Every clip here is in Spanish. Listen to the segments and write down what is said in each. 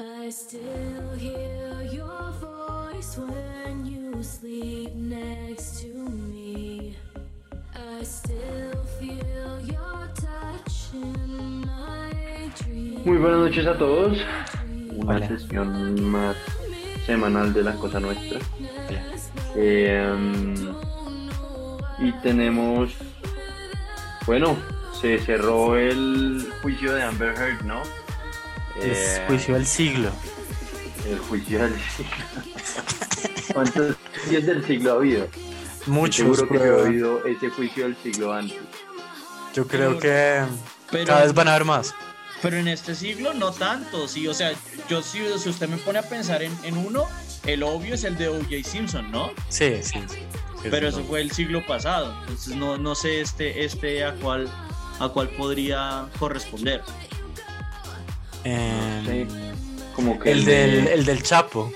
I still hear your voice when you sleep next to me. I still feel your touch in my dreams. Muy buenas noches a todos. Una Hola. sesión más semanal de la cosa nuestra. Eh, y tenemos, bueno, se cerró el juicio de Amber Heard, ¿no? Es Eh, juicio del siglo. El juicio del siglo. ¿Cuántos juicios del siglo ha habido? Muchos. Seguro que he oído ese juicio del siglo antes. Yo creo que Pero, cada vez van a haber más. pero en este siglo no tanto, sí, o sea, yo sí, si usted me pone a pensar en, en uno, el obvio es el de O.J. Simpson, ¿no? Sí, sí. sí. Pero eso fue el siglo pasado, entonces no, no sé este, este a cuál a cuál podría corresponder. Em, Sí. Como que el, del, el del Chapo.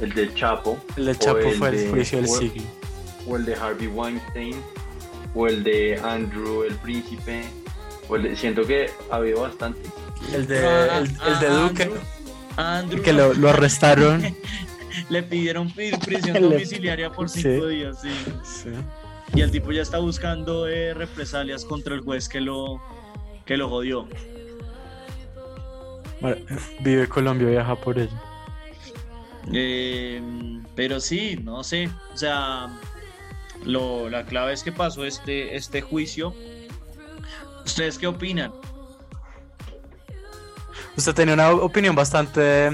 el del Chapo. El del Chapo fue de- el juicio del o- siglo. o el de Harvey Weinstein, o el de Andrew el Príncipe, o el de- siento que ha habido bastante. El de, Ah, el, el ah, de Duque. Andrew- a Andrew Que lo, lo arrestaron. le pidieron prisión domiciliaria por Sí. cinco días, sí. Sí. Y el tipo ya está buscando eh, represalias contra el juez que lo, que lo jodió. Vive Colombia, viaja por ella. Eh, pero sí, no sé. O sea, lo, la clave es que pasó este, este juicio. ¿Ustedes qué opinan? Usted tenía una opinión bastante,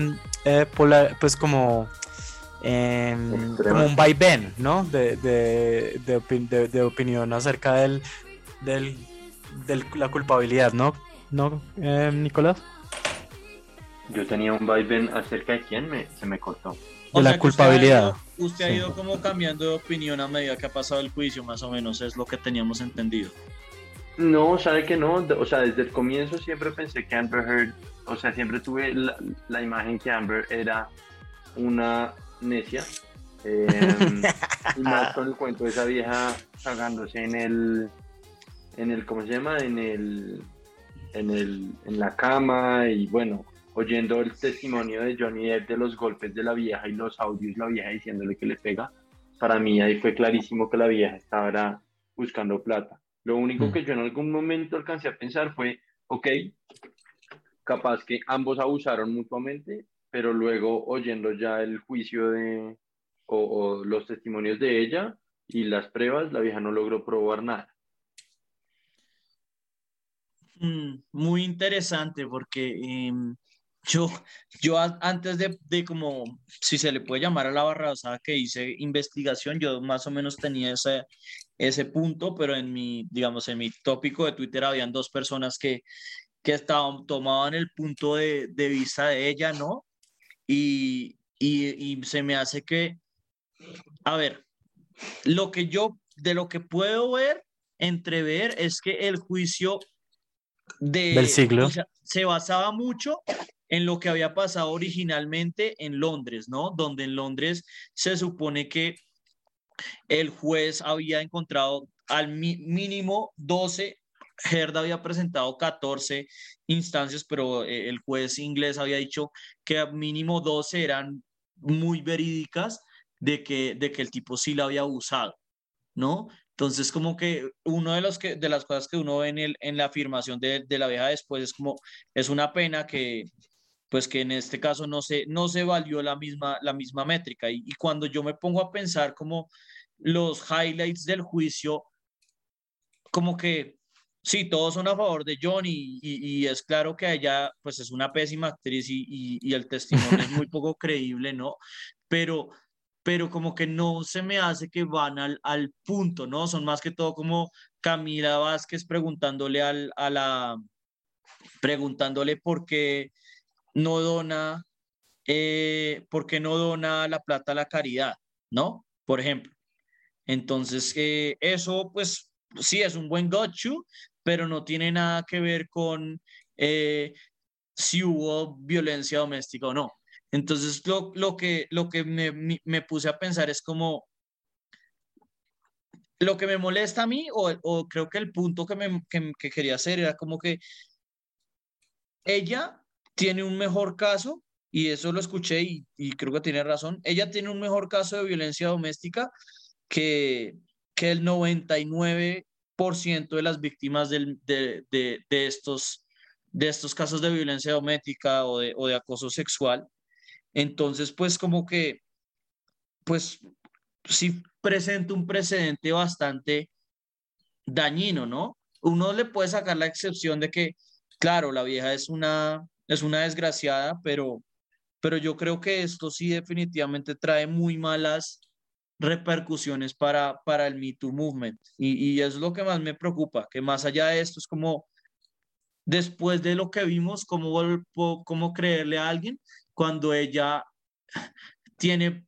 eh, polar- pues como, em, como un vaivén, ¿no? De, de, de, opi- de- de opinión acerca del, del, del- la culpabilidad, ¿no? ¿No, em, Nicolás? Yo tenía un vaivén acerca de quién me, se me cortó. De la que usted ha culpabilidad. ido- Usted ha Sí. ido como cambiando de opinión a medida que ha pasado el juicio, más o menos, es lo que teníamos entendido. No, sabe que no, o sea, desde el comienzo siempre pensé que Amber Heard, o sea, siempre tuve la, la imagen que Amber era una necia. eh, y más con el cuento de esa vieja cagándose en el, en el, ¿cómo se llama? En el, en el, en la cama y bueno, oyendo el testimonio de Johnny Depp de los golpes de la vieja y los audios de la vieja diciéndole que le pega. Para mí ahí fue clarísimo que la vieja estaba buscando plata. Lo único Mm. que yo en algún momento alcancé a pensar fue, ok, capaz que ambos abusaron mutuamente, pero luego oyendo ya el juicio de, o, o los testimonios de ella y las pruebas, la vieja no logró probar nada. Mm, muy interesante porque em, yo, yo antes de, de como, si se le puede llamar a la barrabasada que hice investigación, yo más o menos tenía ese, ese punto, pero en mi, digamos, en mi tópico de Twitter habían dos personas que, que estaban, tomaban el punto de, de vista de ella, ¿no? Y, y, y se me hace que, a ver, lo que yo, de lo que puedo ver, entrever, es que el juicio de, Del siglo. o sea, se basaba mucho en lo que había pasado originalmente en Londres, ¿no? Donde en Londres se supone que el juez había encontrado al mínimo 12, Heard había presentado 14 instancias, pero eh, el juez inglés había dicho que al mínimo 12 eran muy verídicas de que, de que el tipo sí la había abusado, ¿no? Entonces, como que uno de los que de las cosas que uno ve en el en la afirmación de, de la vieja después es como es una pena que pues que en este caso no se no se valió la misma la misma métrica y, y cuando yo me pongo a pensar como los highlights del juicio como que sí, todos son a favor de John y, y- es claro que ella pues es una pésima actriz y, y- y el testimonio es muy poco creíble, ¿no? Pero, pero como que no se me hace que van al, al punto, ¿no? Son más que todo como Camila Vázquez preguntándole al, a la, preguntándole por qué no dona, eh, por qué no dona la plata a la caridad, ¿no? Por ejemplo. Entonces, eh, eso pues sí es un buen got you, pero no tiene nada que ver con eh, si hubo violencia doméstica o no. Entonces, lo, lo que, lo que me, me puse a pensar es como, lo que me molesta a mí, o, o creo que el punto que, me, que, que quería hacer era como que ella tiene un mejor caso, y eso lo escuché y, y creo que tiene razón, ella tiene un mejor caso de violencia doméstica que, que el 99% de las víctimas de, de, de, estos, de estos casos de violencia doméstica o de, o de acoso sexual. Entonces, pues como que, pues sí presenta un precedente bastante dañino, ¿no? Uno le puede sacar la excepción de que, claro, la vieja es una, es una desgraciada, pero, pero yo creo que esto sí definitivamente trae muy malas repercusiones para, para el Me Too Movement. Y, es lo que más me preocupa, que más allá de esto es como, después de lo que vimos, cómo, cómo creerle a alguien cuando ella tiene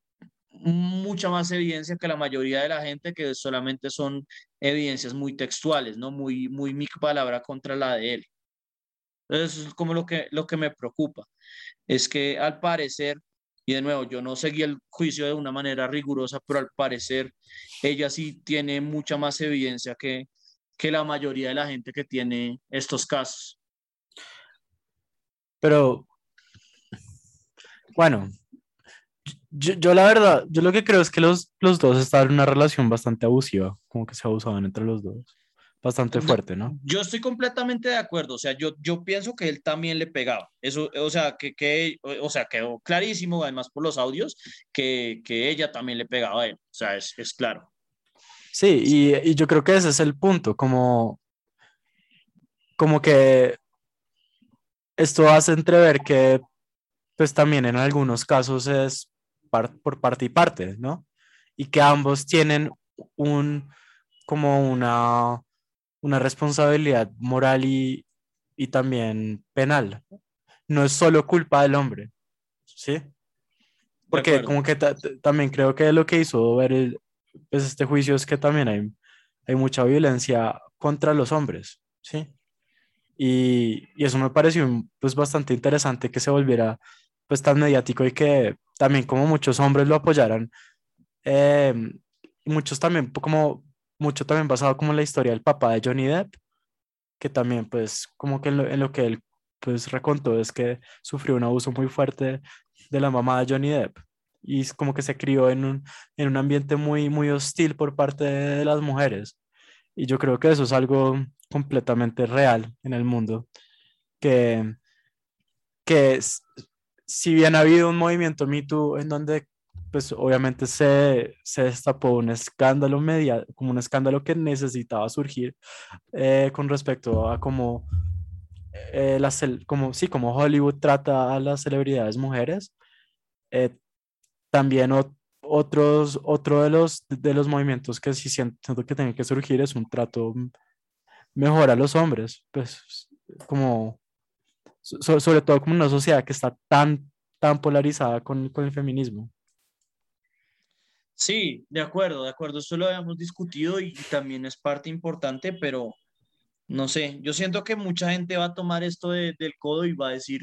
mucha más evidencia que la mayoría de la gente, que solamente son evidencias muy textuales, ¿no? Muy, muy mi palabra contra la de él. Eso es como lo que, lo que me preocupa. Es que al parecer, y de nuevo, yo no seguí el juicio de una manera rigurosa, pero al parecer ella sí tiene mucha más evidencia que, que la mayoría de la gente que tiene estos casos. Pero, bueno, yo, yo, la verdad, yo lo que creo es que los, los dos estaban en una relación bastante abusiva, como que se abusaban entre los dos. Bastante fuerte, ¿no? Yo estoy completamente de acuerdo, o sea, yo, yo pienso que él también le pegaba. Eso, o sea, que, que o sea, quedó clarísimo, además por los audios, que, que ella también le pegaba a él, o sea, es, es claro. Sí, y, y yo creo que ese es el punto, como, como que esto hace entrever que pues también en algunos casos es par, por parte y parte, ¿no? Y que ambos tienen un, como una, una responsabilidad moral y, y también penal. No es solo culpa del hombre, ¿sí? Porque como que también creo que lo que hizo ver el, pues este juicio es que también hay, hay mucha violencia contra los hombres, ¿sí? Y, y, eso me pareció pues bastante interesante que se volviera pues tan mediático y que también como muchos hombres lo apoyaran. Eh, y muchos también, como mucho también basado como en la historia del papá de Johnny Depp, que también pues como que en lo, que él pues recontó es que sufrió un abuso muy fuerte de la mamá de Johnny Depp y como que se crió en un, en un ambiente muy, muy hostil por parte de las mujeres. Y yo creo que eso es algo completamente real en el mundo, que, que es, si bien ha habido un movimiento Me Too en donde pues obviamente se, se destapó un escándalo media, como un escándalo que necesitaba surgir eh, con respecto a cómo, eh, la, como, sí, como Hollywood trata a las celebridades mujeres. Eh, también otros, otro de los, de los movimientos que sí siento que tienen que surgir es un trato mejor a los hombres, pues como so, sobre todo como una sociedad que está tan, tan polarizada con, con el feminismo. Sí, de acuerdo, de acuerdo, esto lo habíamos discutido y también es parte importante, pero no sé, yo siento que mucha gente va a tomar esto de, del codo y va a decir,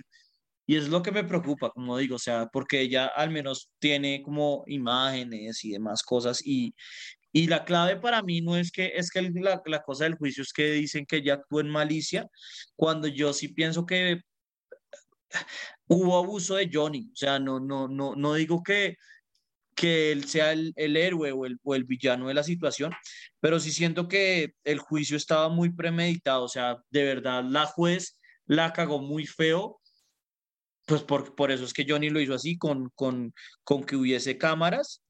y es lo que me preocupa, como digo, o sea, porque ella al menos tiene como imágenes y demás cosas y, y la clave para mí no es que, es que la, la cosa del juicio es que dicen que ella actuó en malicia, cuando yo sí pienso que hubo abuso de Johnny, o sea, no, no, no, no digo que que él sea el, el héroe o el, o el, villano de la situación, pero sí siento que el juicio estaba muy premeditado, o sea, de verdad la juez la cagó muy feo, pues por, por eso es que Johnny lo hizo así, con, con, con que hubiese cámaras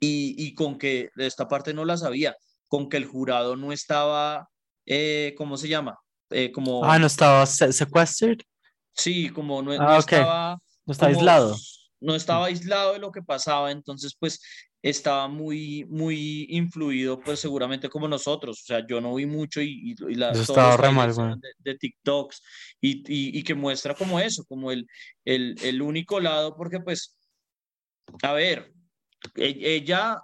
y, y con que esta parte no la sabía, con que el jurado no estaba, eh, ¿cómo se llama? Eh, como... Ah, no estaba sequestered. Sí, como no, ah, no okay. estaba... No está como, aislado no estaba aislado de lo que pasaba, entonces pues estaba muy, muy influido, pues seguramente como nosotros, o sea, yo no vi mucho y, y, y la, estaba re mal, bueno. de, de, TikToks y, y, y, que muestra como eso, como el, el, el único lado, porque pues, a ver, e, ella,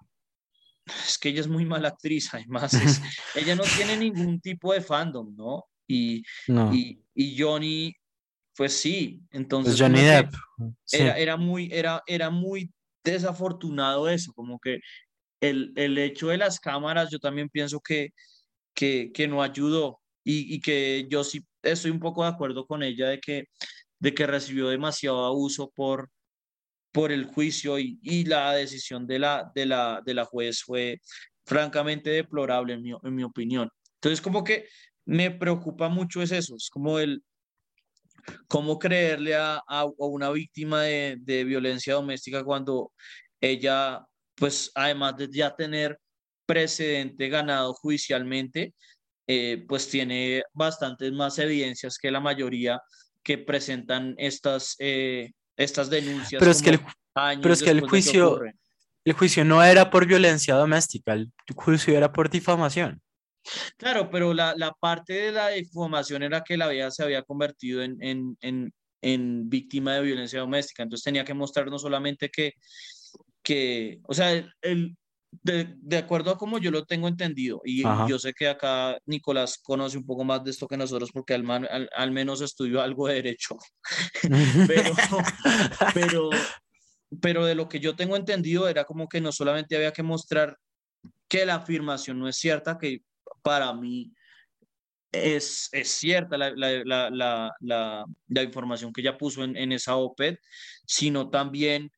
es que ella es muy mala actriz, además, es, ella no tiene ningún tipo de fandom, ¿no? Y, no. y, y Johnny pues sí, entonces pues Johnny Depp. Era, muy, era, era muy desafortunado eso, como que el, el hecho de las cámaras, yo también pienso que, que, que no ayudó y, y, que yo sí estoy un poco de acuerdo con ella de que, de que recibió demasiado abuso por, por el juicio y, y la decisión de la, de, la, de la juez fue francamente deplorable en mi, en mi opinión. Entonces, como que me preocupa mucho es eso, es como el cómo creerle a, a, una víctima de, de, violencia doméstica cuando ella, pues además de ya tener precedente ganado judicialmente, eh, pues tiene bastantes más evidencias que la mayoría que presentan estas, eh, estas denuncias. Pero es que el, pero es que el juicio, que el juicio no era por violencia doméstica, el juicio era por difamación. Claro, pero la, la, parte de la difamación era que la vida se había convertido en, en, en, en, víctima de violencia doméstica. Entonces tenía que mostrar no solamente que, que o sea, el, de, de, acuerdo a como yo lo tengo entendido, y Ajá. yo sé que acá Nicolás conoce un poco más de esto que nosotros porque al, al, al menos estudió algo de derecho, pero, pero, pero de lo que yo tengo entendido era como que no solamente había que mostrar que la afirmación no es cierta, que para mí es, es cierta la, la, la, la, información que ella puso en, en esa OPED, sino también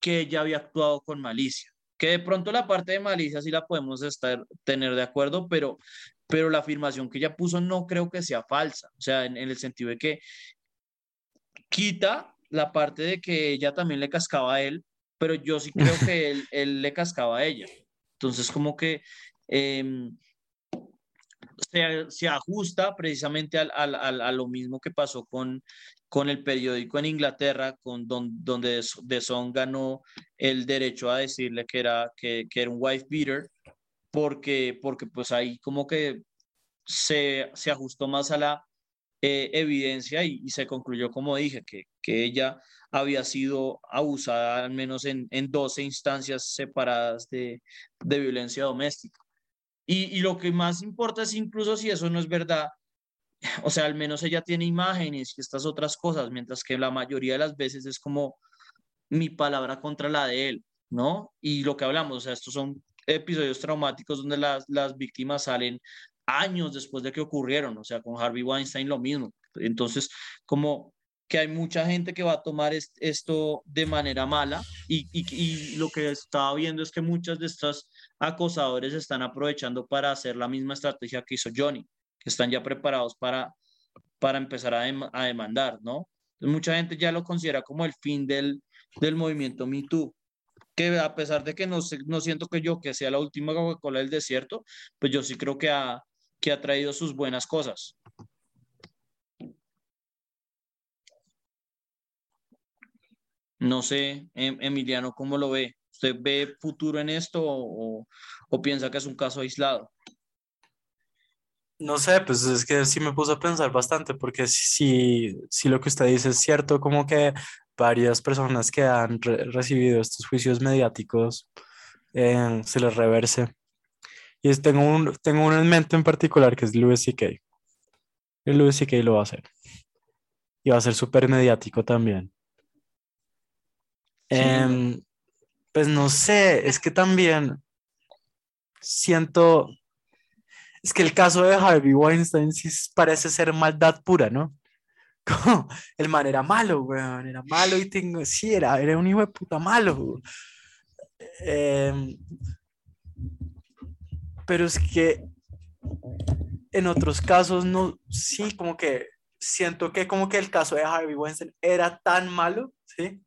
que ella había actuado con malicia. Que de pronto la parte de malicia sí la podemos estar, tener de acuerdo, pero, pero la afirmación que ella puso no creo que sea falsa. O sea, en, en el sentido de que quita la parte de que ella también le cascaba a él, pero yo sí creo que él, él le cascaba a ella. Entonces, como que eh, se, ajusta precisamente al, a lo mismo que pasó con, con el periódico en Inglaterra, con don, donde De Son ganó el derecho a decirle que era, que, que era un wife beater, porque, porque pues ahí como que se, se ajustó más a la eh, evidencia y, y, se concluyó, como dije, que, que ella había sido abusada al menos en, en 12 instancias separadas de, de violencia doméstica. Y, lo que más importa es incluso si eso no es verdad, o sea, al menos ella tiene imágenes y estas otras cosas, mientras que la mayoría de las veces es como mi palabra contra la de él, ¿no? Y lo que hablamos, o sea, estos son episodios traumáticos donde las, las víctimas salen años después de que ocurrieron, o sea, con Harvey Weinstein lo mismo. Entonces, como que hay mucha gente que va a tomar esto de manera mala y, y, y, lo que estaba viendo es que muchas de estas acosadores están aprovechando para hacer la misma estrategia que hizo Johnny, que están ya preparados para, para empezar a, dem a demandar, ¿no? Mucha gente ya lo considera como el fin del, del movimiento Me Too, que a pesar de que no, no siento que yo que sea la última Coca-Cola del desierto, pues yo sí creo que ha, que ha traído sus buenas cosas. No sé, em, Emiliano, ¿cómo lo ve? ¿Usted ve futuro en esto o, o, piensa que es un caso aislado? No sé, pues es que sí me puso a pensar bastante, porque si, si lo que usted dice es cierto, como que varias personas que han re recibido estos juicios mediáticos eh, se les reverse. Y es, tengo, un, tengo uno en mente en particular que es Louis C.K. Louis C.K. lo va a hacer. Y va a ser súper mediático también. Sí. Eh, pues no sé, es que también siento, es que el caso de Harvey Weinstein sí parece ser maldad pura, ¿no? Como el man era malo, weón, era malo y tengo, sí, era, era un hijo de puta malo. Eh, pero es que en otros casos no, sí, como que siento que como que el caso de Harvey Weinstein era tan malo, ¿sí?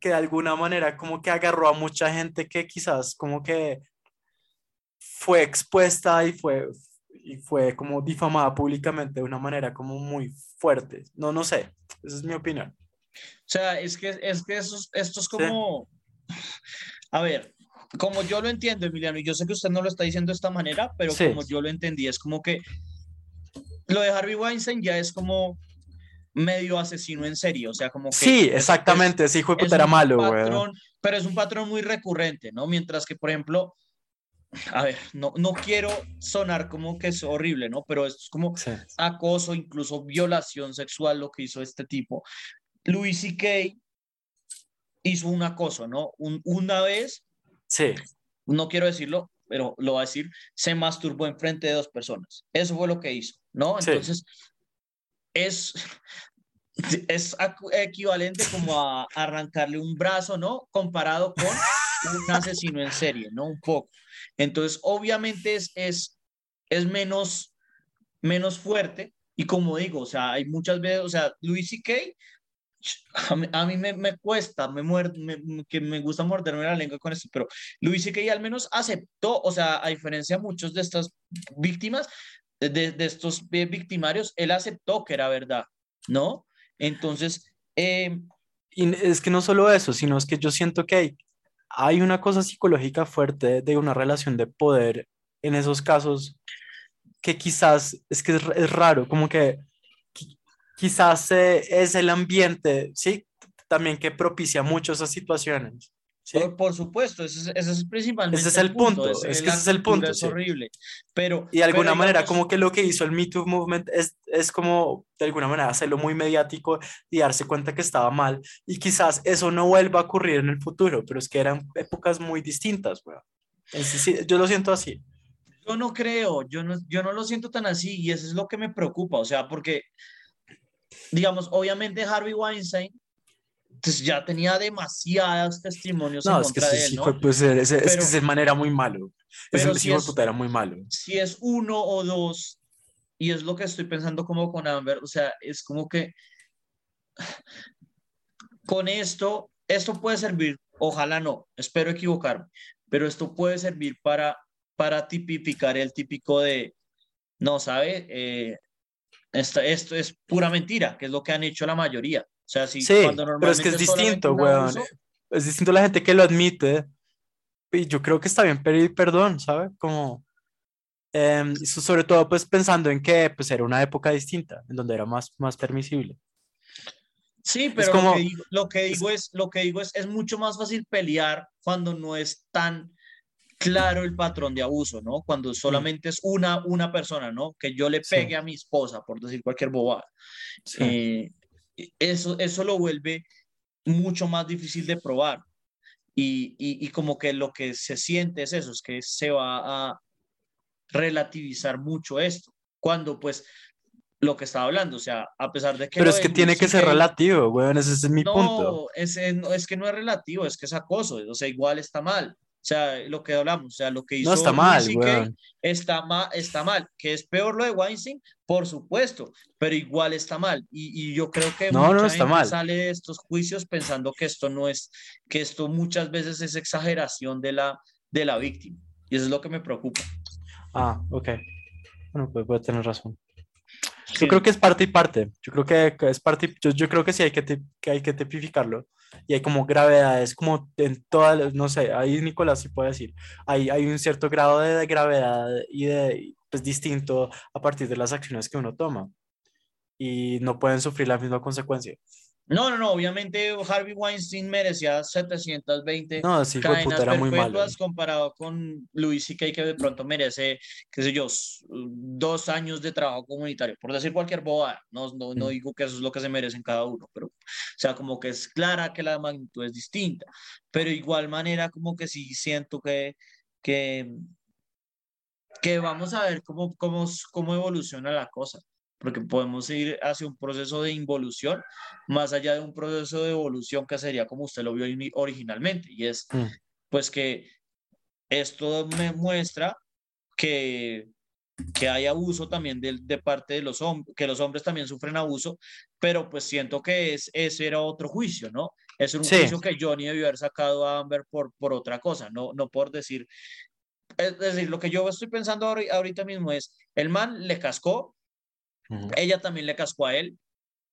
Que de alguna manera como que agarró a mucha gente que quizás como que fue expuesta y fue, y fue como difamada públicamente de una manera como muy fuerte. No, no sé, esa es mi opinión. O sea, es que, es que esto, esto es como, sí. a ver, como yo lo entiendo, Emiliano, y yo sé que usted no lo está diciendo de esta manera, pero sí. como yo lo entendí, es como que lo de Harvey Weinstein ya es como medio asesino en serie, o sea, como que... Sí, exactamente, hijo de puta era malo, patrón, Pero es un patrón muy recurrente, ¿no? Mientras que, por ejemplo, a ver, no, no quiero sonar como que es horrible, ¿no? Pero esto es como sí. acoso, incluso violación sexual, lo que hizo este tipo. Louis C.K. hizo un acoso, ¿no? Un, una vez Sí. no quiero decirlo, pero lo va a decir, se masturbó en frente de dos personas. Eso fue lo que hizo, ¿no? Sí. Es, es equivalente como a arrancarle un brazo, ¿no? Comparado con un asesino en serie, ¿no? Un poco. Entonces, obviamente es, es, es menos, menos fuerte. Y como digo, o sea, hay muchas veces, o sea, Luis a mí, a mí me, me cuesta, me muer- me- que me gusta morderme la lengua con esto, pero Luis C.K. al menos aceptó, o sea, a diferencia de muchos de estas víctimas, de, estos victimarios, él aceptó que era verdad, ¿no? Entonces, Y es que no solo eso, sino es que yo siento que hay, hay una cosa psicológica fuerte de una relación de poder en esos casos que quizás es que es, raro, como que qui- quizás eh, es el ambiente, ¿sí? También que propicia mucho esas situaciones, ¿sí? por, por supuesto, ese es, ese es principalmente Ese es el punto, es que ese es el punto, Es sí. horrible, pero... Y de alguna pero manera, digamos- como que lo que hizo el Me Too Movement es, es como, de alguna manera, hacerlo muy mediático y darse cuenta que estaba mal. Y quizás eso no vuelva a ocurrir en el futuro, pero es que eran épocas muy distintas, weón. Yo lo siento así. Yo no creo, yo no, yo no lo siento tan así y eso es lo que me preocupa, o sea, porque, digamos, obviamente Harvey Weinstein pues, ya tenía demasiados testimonios No, en es que contra ese de él, hijo, ¿no? pues, ese, ese- es que Pero- ese man era muy malo. pero Ese si hijo de es- puta era muy malo. Si es uno o dos, y es lo que estoy pensando como con Amber, o sea, es como que con esto, esto puede servir, ojalá no, espero equivocarme, pero esto puede servir para, para tipificar el típico de, no, ¿sabe? Eh, esta- esto es pura mentira, que es lo que han hecho la mayoría. O sea, si Sí, cuando pero es que es normalmente distinto, weón. abuso, Es distinto la gente que lo admite. Y yo creo que está bien pedir perdón, ¿sabes? Como, so- sobre todo, pues pensando en que pues, era una época distinta, en donde era más, más permisible. Sí, pero como- lo que digo, lo que digo es, lo que digo es, es mucho más fácil pelear cuando no es tan claro el patrón de abuso, ¿no? Cuando solamente es una, una persona, ¿no? Que yo le Sí. pegue a mi esposa, por decir cualquier bobada. Sí. Eh, eso, eso lo vuelve mucho más difícil de probar. Y, y, y como que lo que se siente es eso, es que se va a relativizar mucho esto. Cuando pues lo que estaba hablando, o sea, a pesar de que... Pero es que tiene que ser CK relativo, weón, ese es mi punto. no, es, es- no, es que no es relativo, es que es acoso, o sea, igual está mal. O sea, lo que hablamos, o sea, lo que hizo No está mal, está, ma- está mal. Que es peor lo de Weinstein, por supuesto, pero igual está mal. Y, y yo creo que No, no mucha está gente mal. sale de estos juicios pensando que esto no es, que esto muchas veces es exageración de la, de la víctima. Y eso es lo que me preocupa. Ah, ok. Bueno, pues puede tener razón. Yo Sí. creo que es parte y parte. Yo creo que, es parte. y- Yo, yo creo que sí hay que, que hay que tipificarlo. Y hay como gravedades, como en todas, no sé, ahí Nicolás sí puede decir. Hay, hay un cierto grado de, de gravedad y de, pues, distinto a partir de las acciones que uno toma. Y no pueden sufrir la misma consecuencia. No, no, no, obviamente Harvey Weinstein merecía 720 No, sí, de puta, cadenas era muy malo. perpetuas comparado con Louis C.K. que de pronto merece, qué sé yo, dos años de trabajo comunitario, por decir cualquier bobada. No, no, no Mm. digo que eso es lo que se merecen cada uno, pero, o sea, como que es clara que la magnitud es distinta, pero igual manera como que sí siento que, que, que vamos a ver cómo, cómo, cómo evoluciona la cosa. Porque podemos ir hacia un proceso de involución más allá de un proceso de evolución que sería como usted lo vio originalmente, y es Mm. pues que esto me muestra que, que hay abuso también de, de parte de los hombres, que los hombres también sufren abuso, pero pues siento que es, ese era otro juicio, ¿no? Es un Sí. juicio que Johnny debió haber sacado a Amber por, por otra cosa, no, no por decir, es decir, lo que yo estoy pensando ahori- ahorita mismo es, el man le cascó, Ujú. ella también le cascó a él.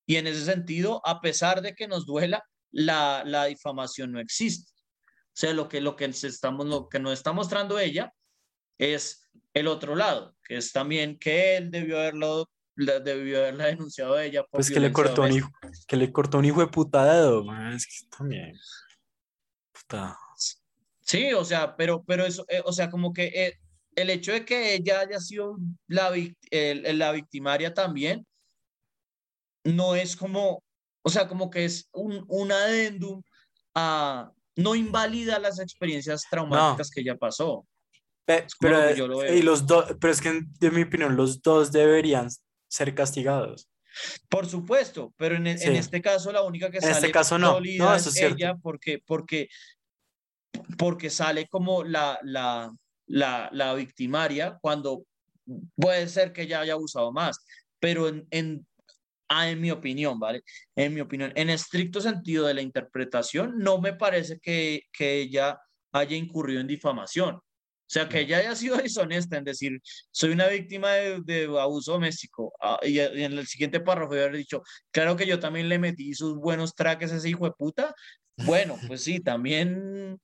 Y en ese sentido, a pesar de que nos duela, la, la difamación no existe. O sea, lo que, lo, que se estamos, lo que nos está mostrando ella es el otro lado, que es también que él debió haberlo la- debió haberla denunciado a ella por Pues que le cortó un hijo, que le cortó un hijo de puta dedo, man, es que también. Puta. Sí, o sea, pero, pero eso, eh, o sea, como que eh, el hecho de que ella haya sido la, el- la victimaria también, no es como, o sea, como que es un, un adendum a, no invalida las experiencias traumáticas que ella pasó. Pe- pero, lo yo y los dos, pero es que en de mi opinión los dos deberían ser castigados. Por supuesto, pero en, e- en Sí. este caso la única que En este sale caso no. No, es eso es cierto. ella porque, porque, porque sale como la, la, la, la victimaria cuando puede ser que ella haya abusado más, pero en, en, ah, en mi opinión, ¿vale? En mi opinión, en estricto sentido de la interpretación, no me parece que, que ella haya incurrido en difamación. O sea, que ella haya sido deshonesta en decir, soy una víctima de, de abuso doméstico. ah, y, en el siguiente párrafo haber dicho, claro que yo también le metí sus buenos traques a ese hijo de puta. Bueno, pues sí, también,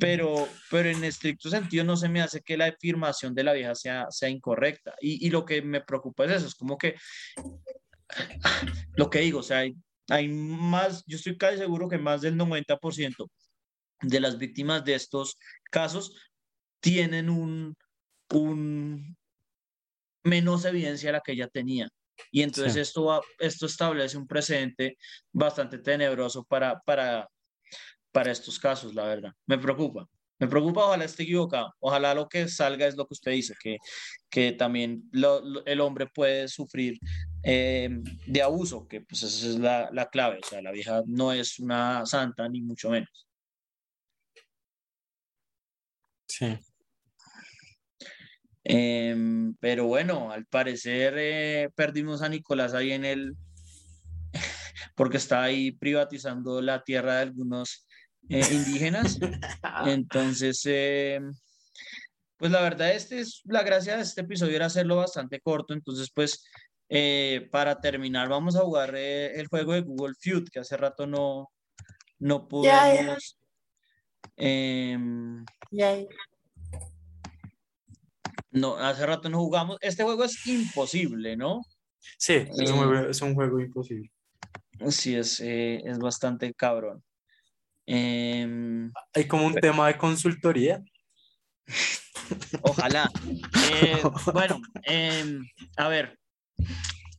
pero, pero en estricto sentido no se me hace que la afirmación de la vieja sea, sea incorrecta. Y, y lo que me preocupa es eso, es como que, lo que digo, o sea, hay, hay más, yo estoy casi seguro que más del 90% de las víctimas de estos casos tienen un, un menos evidencia de la que ella tenía. Y entonces Sí. esto, va- esto establece un precedente bastante tenebroso para, para, para estos casos, la verdad. Me preocupa. Me preocupa, ojalá esté equivocado. Ojalá lo que salga es lo que usted dice, que, que también lo- lo- el hombre puede sufrir eh, de abuso, que pues esa es la, la clave. O sea, la vieja no es una santa, ni mucho menos. Sí. Em, pero bueno, al parecer eh, perdimos a Nicolás ahí en el, porque está ahí privatizando la tierra de algunos eh, indígenas. Entonces, eh, pues la verdad, este es la gracia de este episodio era hacerlo bastante corto. Entonces, pues eh, para terminar, vamos a jugar eh, el juego de Google Feud, que hace rato no, no Ya, ya. pudimos. em, Ya, ya. no, hace rato no jugamos. Este juego es imposible, ¿no? Sí, es un juego, es un juego imposible. Sí, es, eh, es bastante cabrón. Em, Hay como un tema de consultoría. ojalá. Eh, bueno, em, a ver,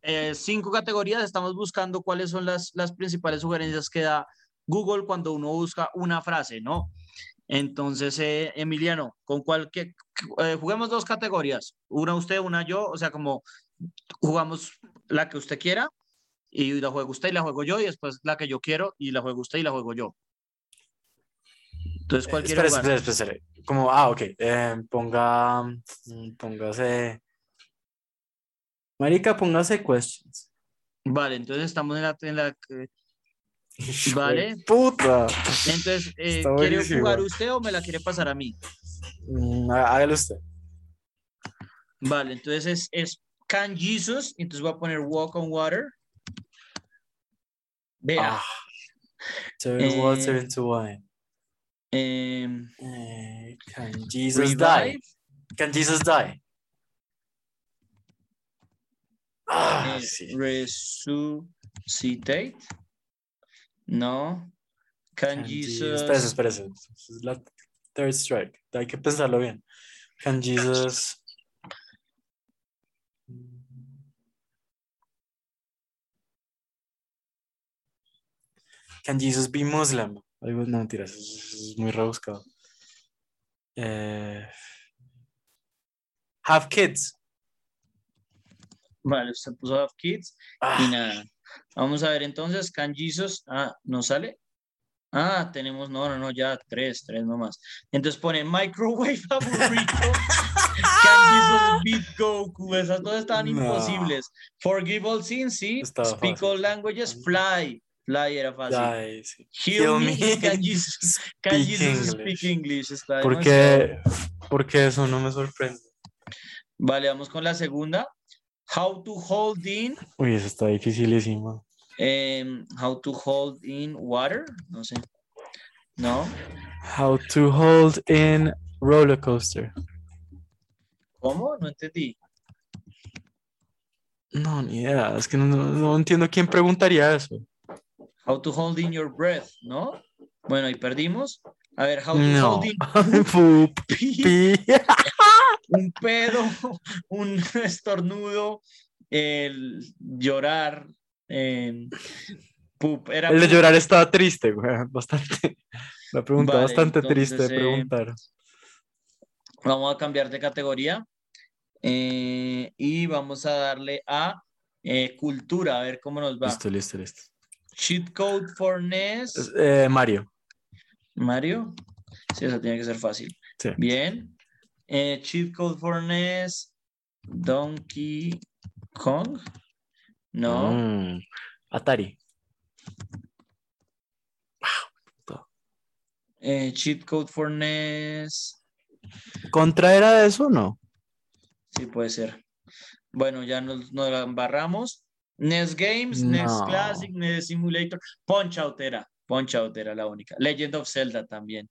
eh, cinco categorías. Estamos buscando cuáles son las, las principales sugerencias que da Google cuando uno busca una frase, ¿no? Entonces, eh, Emiliano, ¿con cuál que, eh, juguemos dos categorías? Una usted, una yo, o sea, como jugamos la que usted quiera y la juega usted y la juego yo y después la que yo quiero y la juega usted y la juego yo. Entonces, ¿cuál quiere Espera, espera, espera, espera. Como, ah, ok. eh, ponga, mm, póngase. Marica, póngase questions. Vale, entonces estamos en la, en la Vale. Puta. Entonces, eh, ¿quiere jugar usted o me la quiere pasar a mí? Mm, há- Hágalo usted. Vale, entonces es, es Can Jesus, entonces voy a poner Walk on Water. Vea, Ah. Turn water Eh, into wine. Eh, can Jesus die? Revive, Can Jesus die? Ah, eh, sí. Resuscitate. No. Can, Can Jesus-. Espérese, espérese. Es la third strike. Hay que pensarlo bien. Can Jesus. Can Jesus be Muslim? Algo, no, mentiras, es, es muy rebuscado. Eh, have kids. Vale, usted puso Have Kids. Y Ah, nada. Vamos a ver entonces, Can Jesus. Ah, ¿no sale? Ah, tenemos, no, no, no, ya tres, tres nomás. Entonces pone Microwave Aburrito. Can Jesus beat Goku? Esas dos estaban No. imposibles. Forgive all sins, sí. Estaba Speak fácil. all languages, fly. Fly era fácil. sí. Heal me, Can Jesus, can Speak English. speak English? Está ¿Por qué? Porque eso no me sorprende. Vale, vamos con la segunda. How to hold in Uy, eso está dificilísimo. Em, how to hold in water, no sé. No, How to hold in roller coaster. ¿cómo? No entendí. No, ni idea. Es que no, no- no entiendo quién preguntaría eso. How to hold in your breath, ¿no? Bueno, y perdimos. A ver, how to No. hold in pi. un pedo, un estornudo, el llorar, pup, era El de llorar estaba triste, güey. Bastante. La pregunta Vale, bastante triste de eh, preguntar. Vamos a cambiar de categoría eh, y vamos a darle a eh, cultura, a ver cómo nos va. Listo, listo, listo. Cheat code for NES. Es- eh, Mario. Mario. Sí, eso tiene que ser fácil. Sí. Bien. Eh, cheat code for NES. Donkey Kong. No. Mm, Atari. Eh, cheat code for NES. ¿Contra era de eso o no? Sí, puede ser. Bueno, ya nos, nos la embarramos. NES Games, NES No. Classic, NES Simulator. Punch Out era. Punch Out era la única. Legend of Zelda también.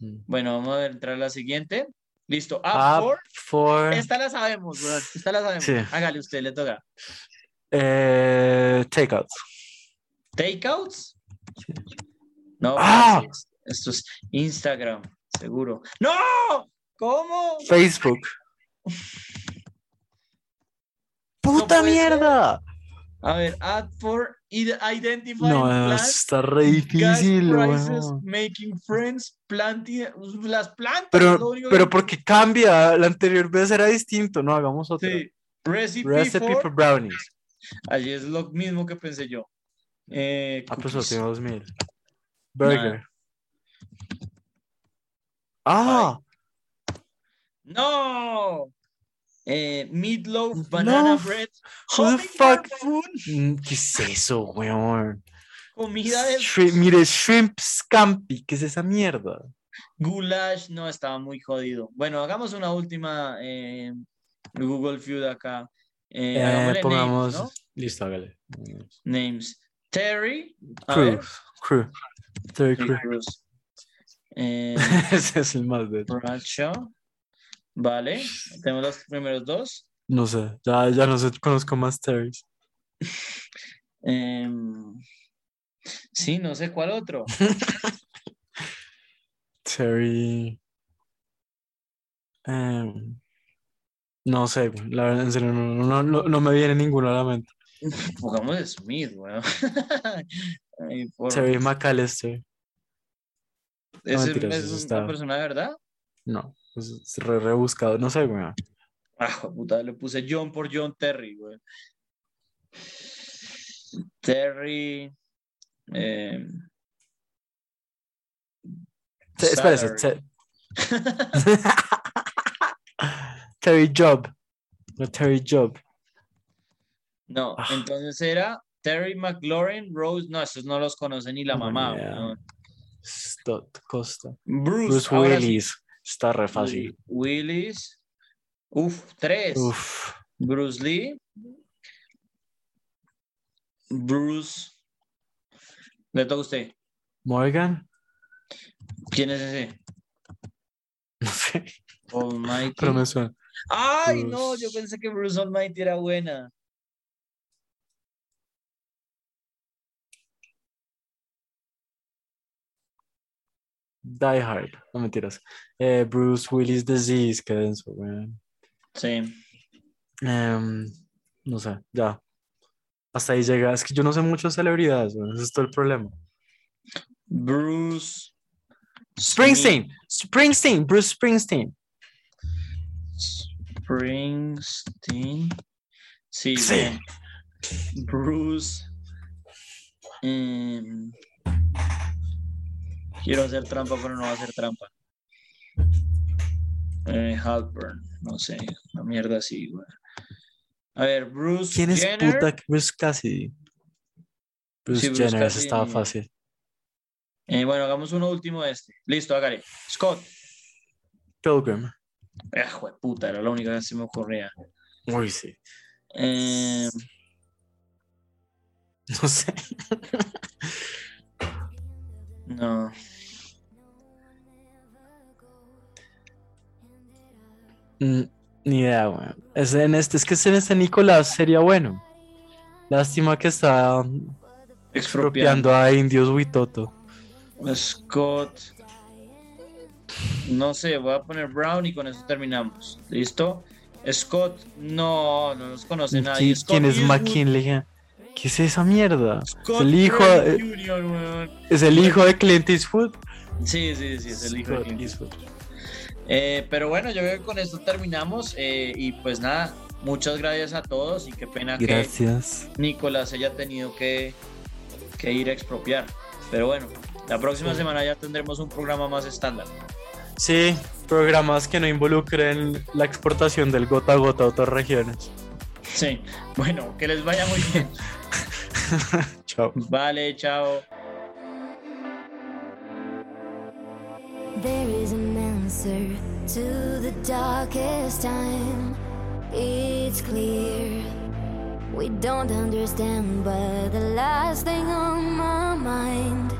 Mm. Bueno, vamos a entrar a la siguiente. Listo. App for. for Esta la sabemos. Esta la sabemos. Sí. Hágale usted, le toca. eh, Takeout. ¿Takeouts? No, Ah. esto es Instagram, seguro. ¡No! ¿Cómo? Facebook. ¡Puta ser. A ver, add for id- identifying No, plants, está re gas difícil, prices, making friends, planting, las plantas. Pero, pero que- porque cambia, la anterior vez era distinto, no, hagamos otra. Sí. Recipe, Recipe for, for brownies. Allí es lo mismo que pensé yo. Eh, Ah, pues último 2000. Burger. Ah, No. Eh, meatloaf, banana No. bread, who the fuck? food, Mm, ¿Qué es eso, weón? comida de Shrimp- mire, shrimp scampi, ¿qué es esa mierda? Goulash no estaba muy jodido. Bueno, hagamos una última eh, Google Feud acá. Eh, Eh, pongamos. names, ¿no? Listo, hágale. Names. Terry. Crew. Crew. Terry. Crews. Eh, Ese es el más de. Bradshaw. Vale. Tenemos los primeros dos. No sé, ya, ya no sé, conozco más Terrys. Em, sí, no sé cuál otro. Terry. em, no sé, la verdad, en serio, no, no, no, no me viene ninguno a la mente. Pongamos Smith, weón. Terry McAllister. ¿Es, es una persona de verdad? No, es re rebuscado, no sé, güey. Ah, puta, le puse John por John Terry, güey. Terry. eh, Espérese, Terry Job. No, Terry Job. no, Ah. entonces era Terry McLaurin, Rose. No, esos no los conoce ni la mamá. Stott Costa. Bruce, sí. Está re fácil. Willis. Uf, tres. Uf. Bruce Lee. Bruce. Le toca a usted. Morgan. ¿Quién es ese? No sé, Almighty. pero me suena. Ay, no, yo pensé que Bruce Almighty era buena. Die Hard. No mentiras. Eh, Bruce Willis Disease. Qué denso, güey. Sí. Em, no sé, ya. Hasta ahí llega. Es que yo no sé mucho de celebridades, güey. Ese es todo el problema. Bruce. Springsteen. Springsteen. Bruce Springsteen. Springsteen. Sí, Sí. Bruce. em, quiero hacer trampa, pero no va a hacer trampa. Eh, Halpern, no sé, una mierda así, güey. A ver, Bruce ¿Quién es Jenner. puta Bruce Cassidy? Bruce Sí, Bruce Jenner, ese Cassidy, estaba fácil. Eh, bueno, hagamos uno último de este. Listo, hágale. Scott. Pilgrim. Ah, puta, era la única que se me ocurría. Uy, sí. Eh, No sé. no. Mm, Ni idea, güey. Es en este, es que en este Nicolás sería bueno. Lástima que está Expropiando. a indios Witoto. Scott. No sé, voy a poner Brown y con eso terminamos. ¿Listo? Scott, no, no los conoce nadie. ¿Qui- Scott ¿Quién es McKinley? ¿Qué es esa mierda? Scott el hijo de-. ¿Es el hijo de Clint Eastwood? Sí, sí, sí, es el hijo de Clint Eastwood. Eh, pero bueno, yo creo que con esto terminamos eh, y pues nada, muchas gracias a todos y qué pena Gracias. que Nicolás haya tenido que, que ir a expropiar. Pero bueno, la próxima Sí. semana ya tendremos un programa más estándar. Sí, programas que no involucren la exportación del gota a gota a otras regiones. Sí, bueno, que les vaya muy bien. Chao. Vale, chao. There is an answer to the darkest time. It's clear. We don't understand, but the last thing on my mind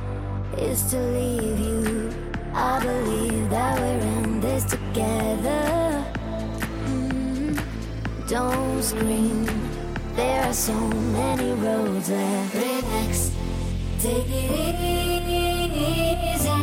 is to leave you. I believe that we're in this together. Mm, Don't scream. There are so many roads left. Relax. Take it easy.